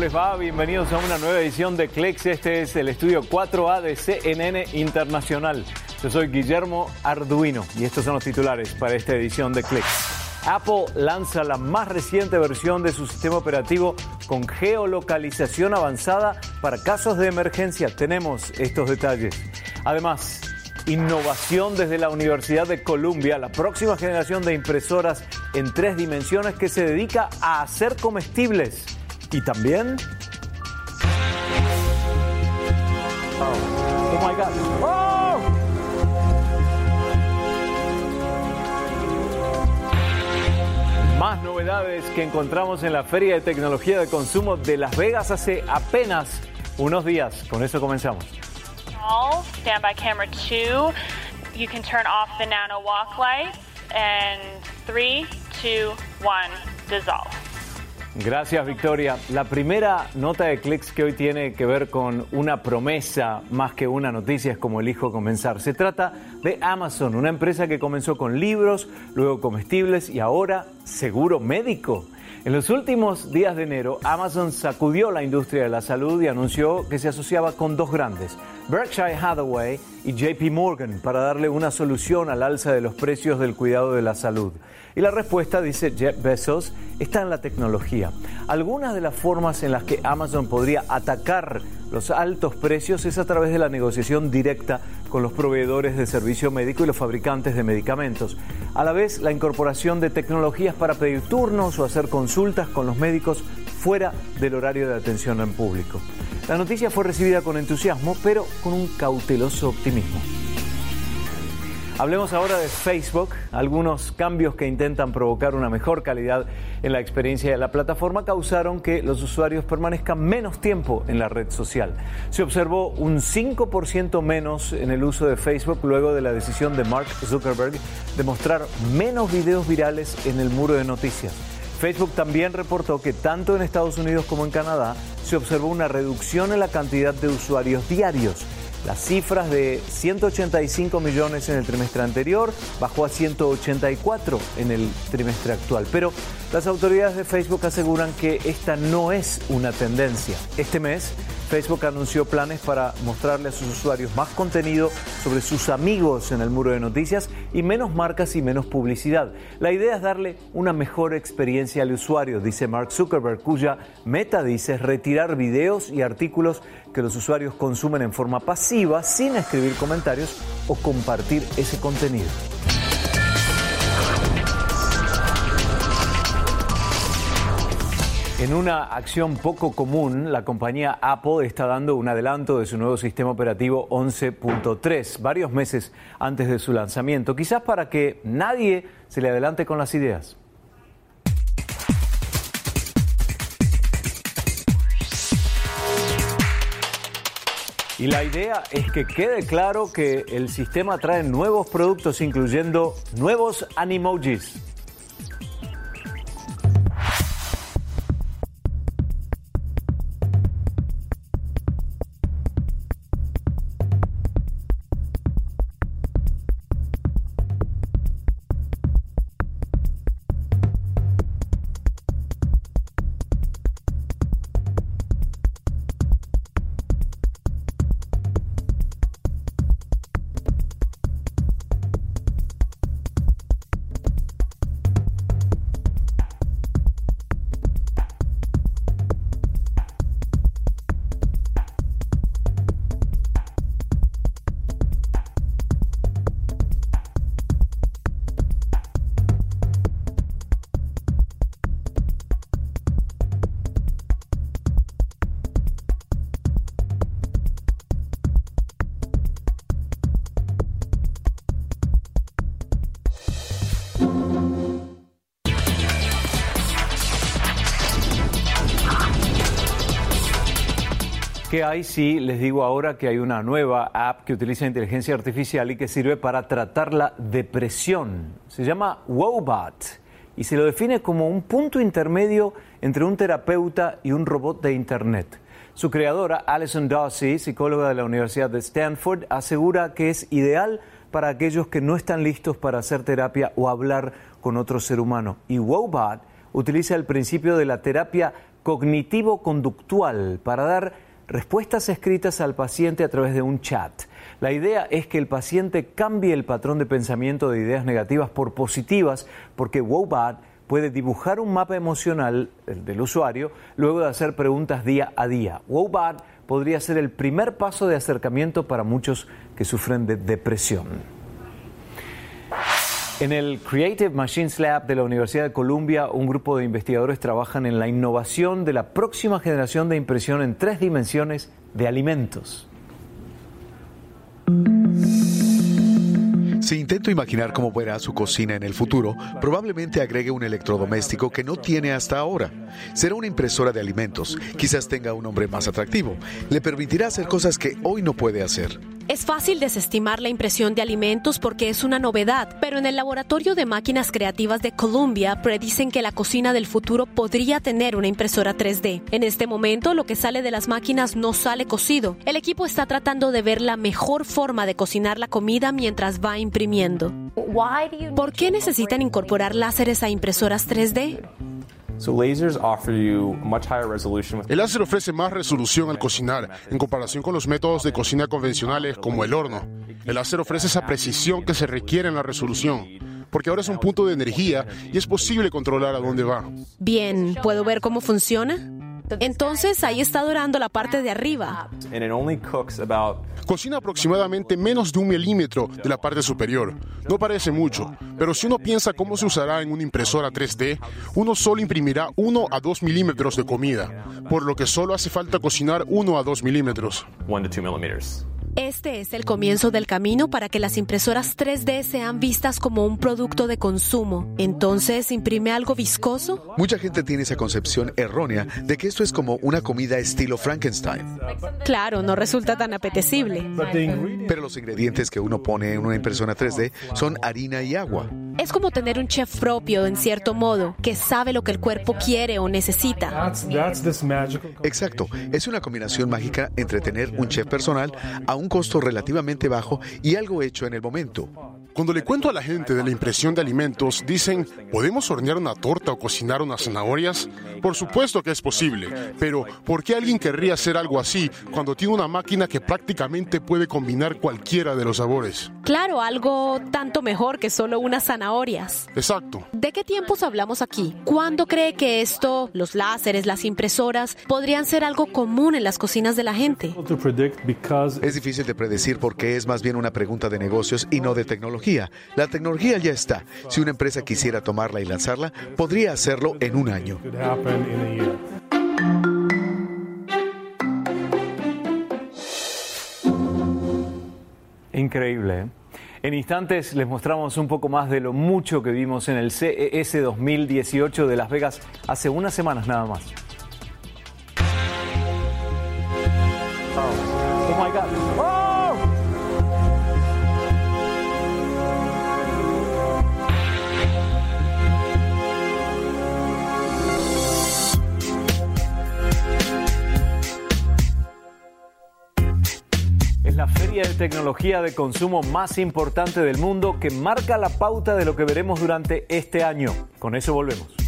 les va? Bienvenidos a una nueva edición de Clicks. Este es el estudio 4A de CNN Internacional. Yo soy Guillermo Arduino y estos son los titulares para esta edición de Clicks. Apple lanza la más reciente versión de su sistema operativo con geolocalización avanzada para casos de emergencia. Tenemos estos detalles. Además, innovación desde la Universidad de Columbia, la próxima generación de impresoras en tres dimensiones que se dedica a hacer comestibles. Y también... Oh, oh my God. Oh. Más novedades que encontramos en la Feria de Tecnología de Consumo de Las Vegas hace apenas unos días. Con eso comenzamos. Stand by camera two. You can turn off the nano walk lights. And three, two, one, dissolve. Gracias, Victoria. La primera nota de clics que hoy tiene que ver con una promesa más que una noticia es como elijo comenzar. Se trata de Amazon, una empresa que comenzó con libros, luego comestibles y ahora seguro médico. En los últimos días de enero, Amazon sacudió la industria de la salud y anunció que se asociaba con dos grandes, Berkshire Hathaway y JP Morgan, para darle una solución al alza de los precios del cuidado de la salud. Y la respuesta, dice Jeff Bezos, está en la tecnología. Algunas de las formas en las que Amazon podría atacar los altos precios es a través de la negociación directa con los proveedores de servicio médico y los fabricantes de medicamentos. A la vez, la incorporación de tecnologías para pedir turnos o hacer consultas con los médicos fuera del horario de atención en público. La noticia fue recibida con entusiasmo, pero con un cauteloso optimismo. Hablemos ahora de Facebook. Algunos cambios que intentan provocar una mejor calidad en la experiencia de la plataforma causaron que los usuarios permanezcan menos tiempo en la red social. Se observó un 5% menos en el uso de Facebook luego de la decisión de Mark Zuckerberg de mostrar menos videos virales en el muro de noticias. Facebook también reportó que tanto en Estados Unidos como en Canadá se observó una reducción en la cantidad de usuarios diarios las cifras de 185 millones en el trimestre anterior bajó a 184 en el trimestre actual. Pero las autoridades de Facebook aseguran que esta no es una tendencia. Este mes, Facebook anunció planes para mostrarle a sus usuarios más contenido sobre sus amigos en el muro de noticias y menos marcas y menos publicidad. La idea es darle una mejor experiencia al usuario, dice Mark Zuckerberg, cuya meta dice es retirar videos y artículos que los usuarios consumen en forma pasiva sin escribir comentarios o compartir ese contenido. En una acción poco común, la compañía Apple está dando un adelanto de su nuevo sistema operativo 11.3, varios meses antes de su lanzamiento, quizás para que nadie se le adelante con las ideas. Y la idea es que quede claro que el sistema trae nuevos productos, incluyendo nuevos animojis. ¿Qué hay si les digo ahora que hay una nueva app que utiliza inteligencia artificial y que sirve para tratar la depresión? Se llama Wobot y se lo define como un punto intermedio entre un terapeuta y un robot de Internet. Su creadora, Alison Dawsey, psicóloga de la Universidad de Stanford, asegura que es ideal para aquellos que no están listos para hacer terapia o hablar con otro ser humano. Y Wobot utiliza el principio de la terapia cognitivo-conductual para dar respuestas escritas al paciente a través de un chat. La idea es que el paciente cambie el patrón de pensamiento de ideas negativas por positivas, porque Wobat puede dibujar un mapa emocional del usuario luego de hacer preguntas día a día. Wobat podría ser el primer paso de acercamiento para muchos que sufren de depresión. En el Creative Machines Lab de la Universidad de Columbia, un grupo de investigadores trabajan en la innovación de la próxima generación de impresión en tres dimensiones de alimentos. Si intento imaginar cómo verá su cocina en el futuro, probablemente agregue un electrodoméstico que no tiene hasta ahora. Será una impresora de alimentos, quizás tenga un nombre más atractivo. Le permitirá hacer cosas que hoy no puede hacer. Es fácil desestimar la impresión de alimentos porque es una novedad, pero en el laboratorio de máquinas creativas de Columbia predicen que la cocina del futuro podría tener una impresora 3D. En este momento, lo que sale de las máquinas no sale cocido. El equipo está tratando de ver la mejor forma de cocinar la comida mientras va imprimiendo. ¿Por qué necesitan incorporar láseres a impresoras 3D? El láser ofrece más resolución al cocinar en comparación con los métodos de cocina convencionales como el horno. El láser ofrece esa precisión que se requiere en la resolución, porque ahora es un punto de energía y es posible controlar a dónde va. Bien, ¿puedo ver cómo funciona? Entonces ahí está dorando la parte de arriba. Cocina aproximadamente menos de un milímetro de la parte superior. No parece mucho, pero si uno piensa cómo se usará en una impresora 3D, uno solo imprimirá 1 a 2 milímetros de comida, por lo que solo hace falta cocinar 1 a 2 milímetros. Este es el comienzo del camino para que las impresoras 3D sean vistas como un producto de consumo. Entonces, ¿imprime algo viscoso? Mucha gente tiene esa concepción errónea de que esto es como una comida estilo Frankenstein. Claro, no resulta tan apetecible. Pero los ingredientes que uno pone en una impresora 3D son harina y agua. Es como tener un chef propio, en cierto modo, que sabe lo que el cuerpo quiere o necesita. Exacto, es una combinación mágica entre tener un chef personal a un costo relativamente bajo y algo hecho en el momento. Cuando le cuento a la gente de la impresión de alimentos, dicen, ¿podemos hornear una torta o cocinar unas zanahorias? Por supuesto que es posible, pero ¿por qué alguien querría hacer algo así cuando tiene una máquina que prácticamente puede combinar cualquiera de los sabores? Claro, algo tanto mejor que solo unas zanahorias. Exacto. ¿De qué tiempos hablamos aquí? ¿Cuándo cree que esto, los láseres, las impresoras, podrían ser algo común en las cocinas de la gente? Es difícil de predecir porque es más bien una pregunta de negocios y no de tecnología. La tecnología ya está. Si una empresa quisiera tomarla y lanzarla, podría hacerlo en un año. Increíble. ¿eh? En instantes les mostramos un poco más de lo mucho que vimos en el CES 2018 de Las Vegas hace unas semanas nada más. Oh God. la feria de tecnología de consumo más importante del mundo que marca la pauta de lo que veremos durante este año. Con eso volvemos.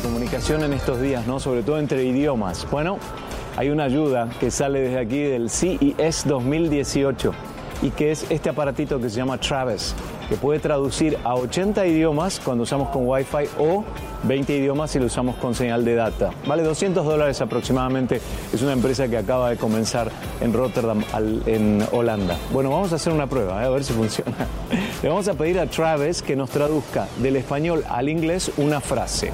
Comunicación en estos días, ¿no? Sobre todo entre idiomas. Bueno, hay una ayuda que sale desde aquí del CES 2018 y que es este aparatito que se llama Travis, que puede traducir a 80 idiomas cuando usamos con Wi-Fi o 20 idiomas si lo usamos con señal de data. Vale 200 dólares aproximadamente. Es una empresa que acaba de comenzar en Rotterdam, en Holanda. Bueno, vamos a hacer una prueba, ¿eh? a ver si funciona. Le vamos a pedir a Travis que nos traduzca del español al inglés una frase.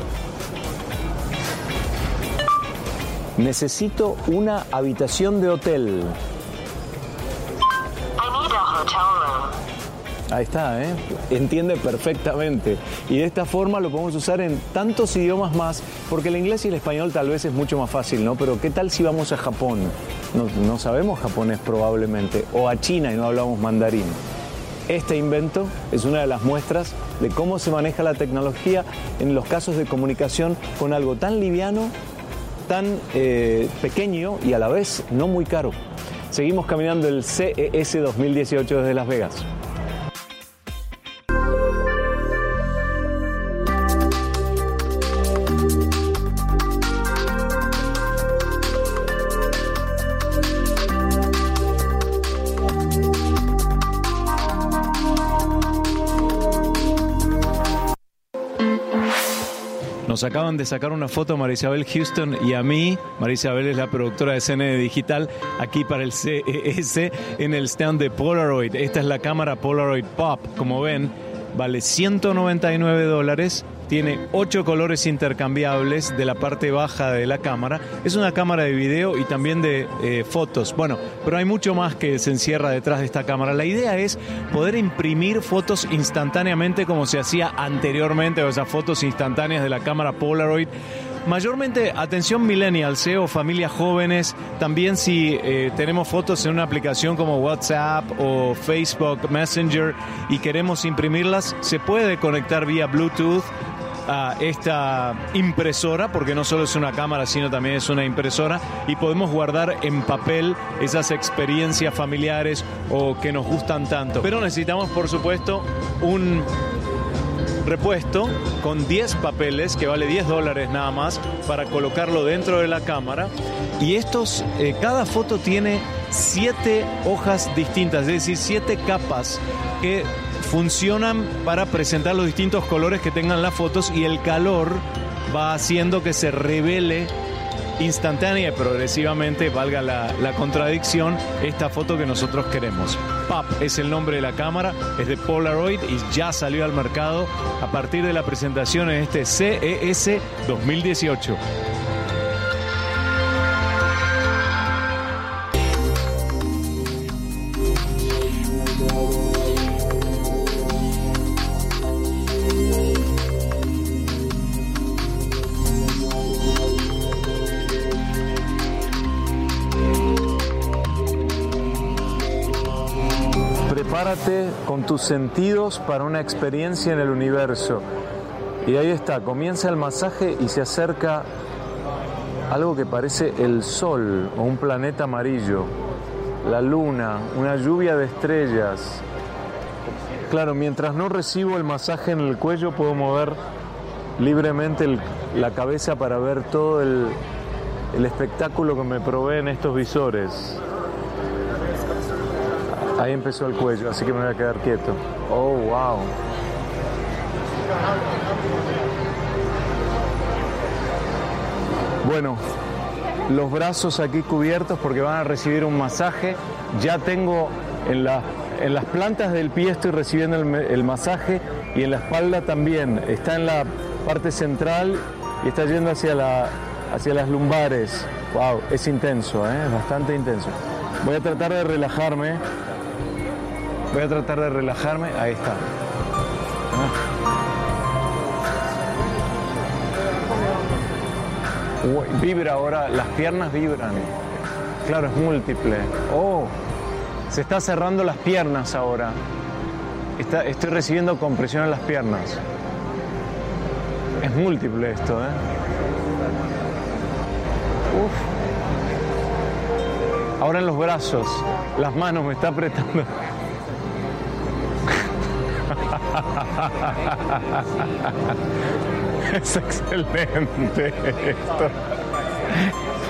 Necesito una habitación de hotel. Ahí está, ¿eh? entiende perfectamente. Y de esta forma lo podemos usar en tantos idiomas más, porque el inglés y el español tal vez es mucho más fácil, ¿no? Pero ¿qué tal si vamos a Japón? No, sabemos japonés probablemente, o a China y no hablamos mandarín. Este invento es una de las muestras de cómo se maneja la tecnología en los casos de comunicación con algo tan liviano, tan eh, pequeño y a la vez no muy caro. Seguimos caminando el CES 2018 desde Las Vegas. Nos acaban de sacar una foto Marisabel Houston y a mí. Marisabel es la productora de CNN Digital aquí para el CES en el stand de Polaroid. Esta es la cámara Polaroid Pop. Como ven, vale 199 dólares tiene ocho colores intercambiables de la parte baja de la cámara. Es una cámara de video y también de eh, fotos. Bueno, pero hay mucho más que se encierra detrás de esta cámara. La idea es poder imprimir fotos instantáneamente como se hacía anteriormente, o esas fotos instantáneas de la cámara Polaroid mayormente atención millennials ¿eh? o familias jóvenes, también si eh, tenemos fotos en una aplicación como WhatsApp o Facebook Messenger y queremos imprimirlas, se puede conectar vía Bluetooth a esta impresora, porque no solo es una cámara, sino también es una impresora, y podemos guardar en papel esas experiencias familiares o que nos gustan tanto. Pero necesitamos, por supuesto, un repuesto con 10 papeles que vale 10 dólares nada más para colocarlo dentro de la cámara. Y estos eh, cada foto tiene 7 hojas distintas es decir 7 capas que funcionan para presentar los distintos colores que tengan las fotos y el calor va haciendo que se revele instantánea y progresivamente, valga la, contradicción, esta foto que nosotros queremos. PAP es el nombre de la cámara, es de Polaroid y ya salió al mercado a partir de la presentación en este CES 2018. Con tus sentidos para una experiencia en el universo. Y ahí está, comienza el masaje y se acerca algo que parece el sol o un planeta amarillo, la luna, una lluvia de estrellas. Claro, mientras no recibo el masaje en el cuello puedo mover libremente la cabeza para ver todo el espectáculo que me proveen estos visores. Ahí empezó el cuello, así que me voy a quedar quieto. Oh, wow. Bueno, los brazos aquí cubiertos porque van a recibir un masaje. Ya tengo en, la, en las plantas del pie estoy recibiendo el, masaje y en la espalda también. Está en la parte central y está yendo hacia, la, hacia las lumbares. Wow, es intenso, ¿eh? bastante intenso. Voy a tratar de relajarme. Voy a tratar de relajarme. Ahí está. Ah. Vibra ahora, las piernas vibran. Claro, es múltiple. Oh, se está cerrando las piernas ahora. Estoy recibiendo compresión en las piernas. Es múltiple esto, ¿eh? Uf. Ahora en los brazos, las manos me está apretando. Es excelente esto.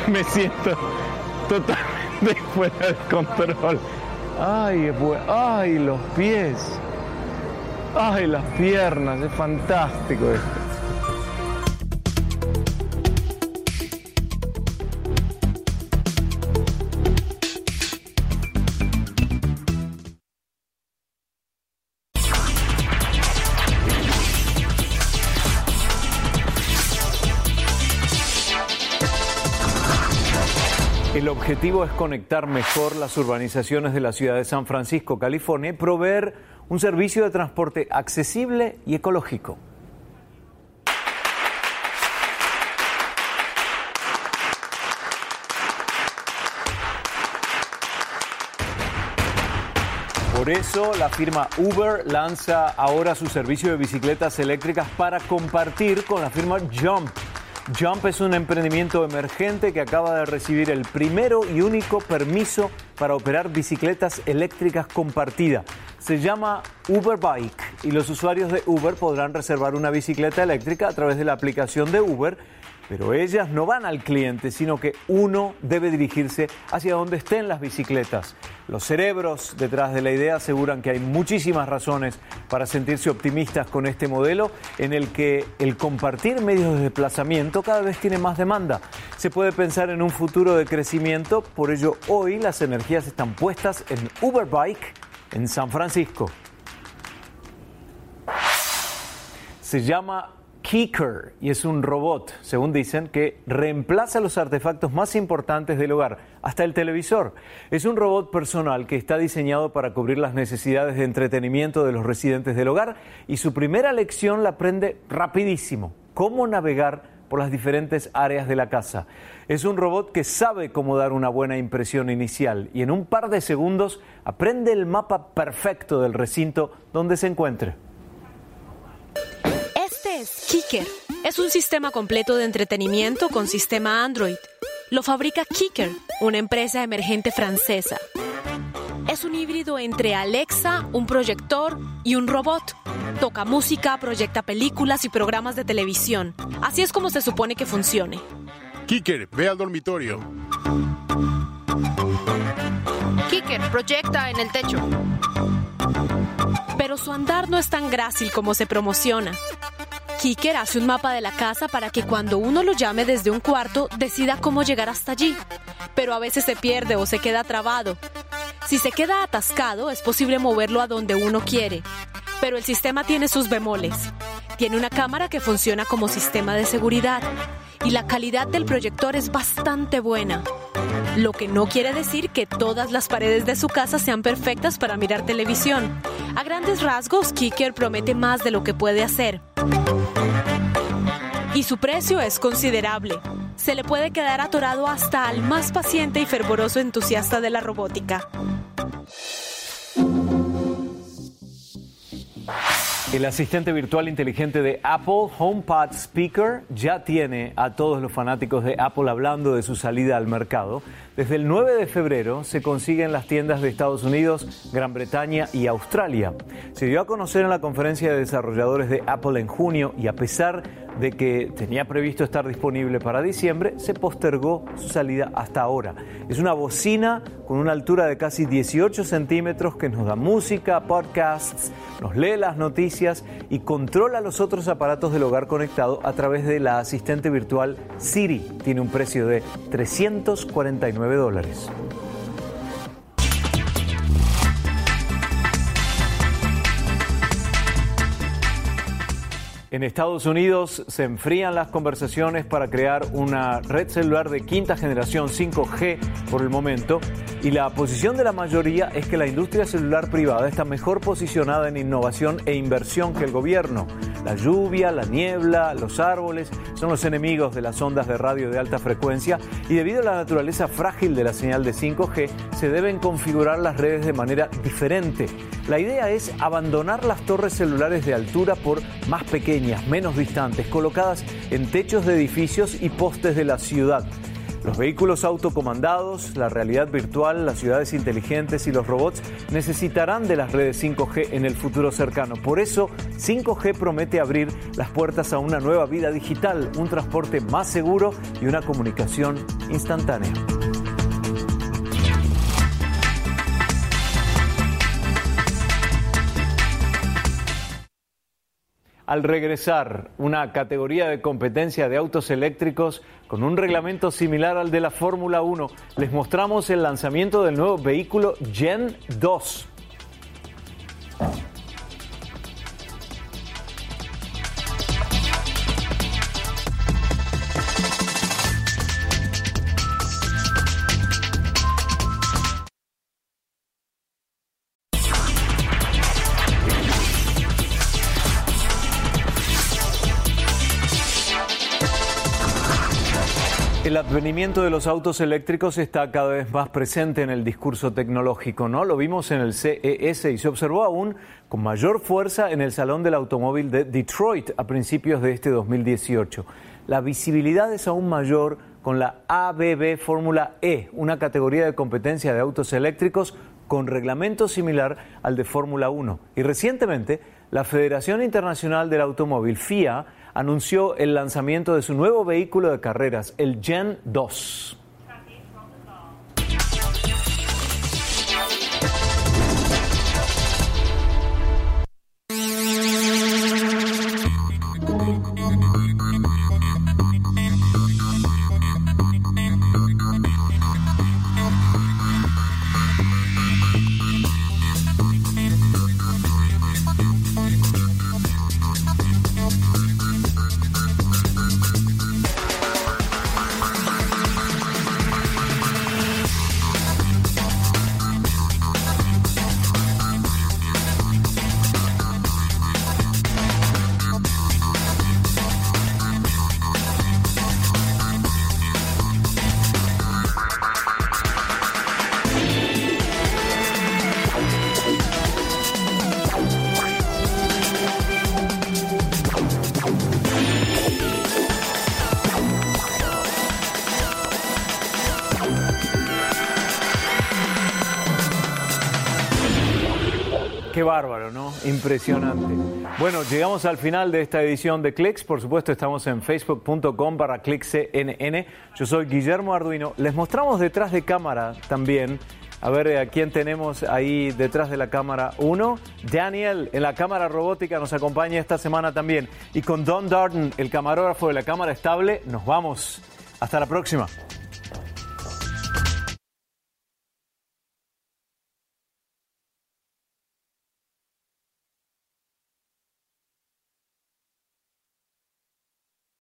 Me siento totalmente fuera de control. Ay, ay, los pies. Ay, las piernas. Es fantástico esto. Objetivo es conectar mejor las urbanizaciones de la ciudad de San Francisco, California, y proveer un servicio de transporte accesible y ecológico. Por eso la firma Uber lanza ahora su servicio de bicicletas eléctricas para compartir con la firma Jump. Jump es un emprendimiento emergente que acaba de recibir el primero y único permiso para operar bicicletas eléctricas compartidas. Se llama Uber Bike y los usuarios de Uber podrán reservar una bicicleta eléctrica a través de la aplicación de Uber pero ellas no van al cliente, sino que uno debe dirigirse hacia donde estén las bicicletas. Los cerebros detrás de la idea aseguran que hay muchísimas razones para sentirse optimistas con este modelo en el que el compartir medios de desplazamiento cada vez tiene más demanda. Se puede pensar en un futuro de crecimiento, por ello hoy las energías están puestas en Uber Bike en San Francisco. Se llama Kicker y es un robot, según dicen, que reemplaza los artefactos más importantes del hogar, hasta el televisor. Es un robot personal que está diseñado para cubrir las necesidades de entretenimiento de los residentes del hogar y su primera lección la aprende rapidísimo, cómo navegar por las diferentes áreas de la casa. Es un robot que sabe cómo dar una buena impresión inicial y en un par de segundos aprende el mapa perfecto del recinto donde se encuentre. Kicker. Es un sistema completo de entretenimiento con sistema Android. Lo fabrica Kicker, una empresa emergente francesa. Es un híbrido entre Alexa, un proyector y un robot. Toca música, proyecta películas y programas de televisión. Así es como se supone que funcione. Kicker, ve al dormitorio. Kicker, proyecta en el techo. Pero su andar no es tan grácil como se promociona. Kicker hace un mapa de la casa para que cuando uno lo llame desde un cuarto decida cómo llegar hasta allí, pero a veces se pierde o se queda trabado. Si se queda atascado es posible moverlo a donde uno quiere, pero el sistema tiene sus bemoles. Tiene una cámara que funciona como sistema de seguridad y la calidad del proyector es bastante buena. Lo que no quiere decir que todas las paredes de su casa sean perfectas para mirar televisión. A grandes rasgos, Kicker promete más de lo que puede hacer. Su precio es considerable. Se le puede quedar atorado hasta al más paciente y fervoroso entusiasta de la robótica. El asistente virtual inteligente de Apple, HomePod Speaker, ya tiene a todos los fanáticos de Apple hablando de su salida al mercado. Desde el 9 de febrero se consigue en las tiendas de Estados Unidos, Gran Bretaña y Australia. Se dio a conocer en la conferencia de desarrolladores de Apple en junio y a pesar de que tenía previsto estar disponible para diciembre, se postergó su salida hasta ahora. Es una bocina con una altura de casi 18 centímetros que nos da música, podcasts, nos lee las noticias y controla los otros aparatos del hogar conectado a través de la asistente virtual Siri. Tiene un precio de 349 dólares. En Estados Unidos se enfrían las conversaciones para crear una red celular de quinta generación 5G por el momento y la posición de la mayoría es que la industria celular privada está mejor posicionada en innovación e inversión que el gobierno. La lluvia, la niebla, los árboles son los enemigos de las ondas de radio de alta frecuencia y debido a la naturaleza frágil de la señal de 5G se deben configurar las redes de manera diferente. La idea es abandonar las torres celulares de altura por más pequeñas menos distantes, colocadas en techos de edificios y postes de la ciudad. Los vehículos autocomandados, la realidad virtual, las ciudades inteligentes y los robots necesitarán de las redes 5G en el futuro cercano. Por eso, 5G promete abrir las puertas a una nueva vida digital, un transporte más seguro y una comunicación instantánea. Al regresar una categoría de competencia de autos eléctricos con un reglamento similar al de la Fórmula 1, les mostramos el lanzamiento del nuevo vehículo Gen 2. El advenimiento de los autos eléctricos está cada vez más presente en el discurso tecnológico, ¿no? Lo vimos en el CES y se observó aún con mayor fuerza en el Salón del Automóvil de Detroit a principios de este 2018. La visibilidad es aún mayor con la ABB Fórmula E, una categoría de competencia de autos eléctricos con reglamento similar al de Fórmula 1. Y recientemente, la Federación Internacional del Automóvil, FIA, anunció el lanzamiento de su nuevo vehículo de carreras, el Gen 2. Qué bárbaro, ¿no? Impresionante. Bueno, llegamos al final de esta edición de Clicks. Por supuesto, estamos en facebook.com para clickscnn. Yo soy Guillermo Arduino. Les mostramos detrás de cámara también. A ver, ¿a quién tenemos ahí detrás de la cámara? Uno, Daniel, en la cámara robótica nos acompaña esta semana también. Y con Don Darden, el camarógrafo de la cámara estable, nos vamos. Hasta la próxima.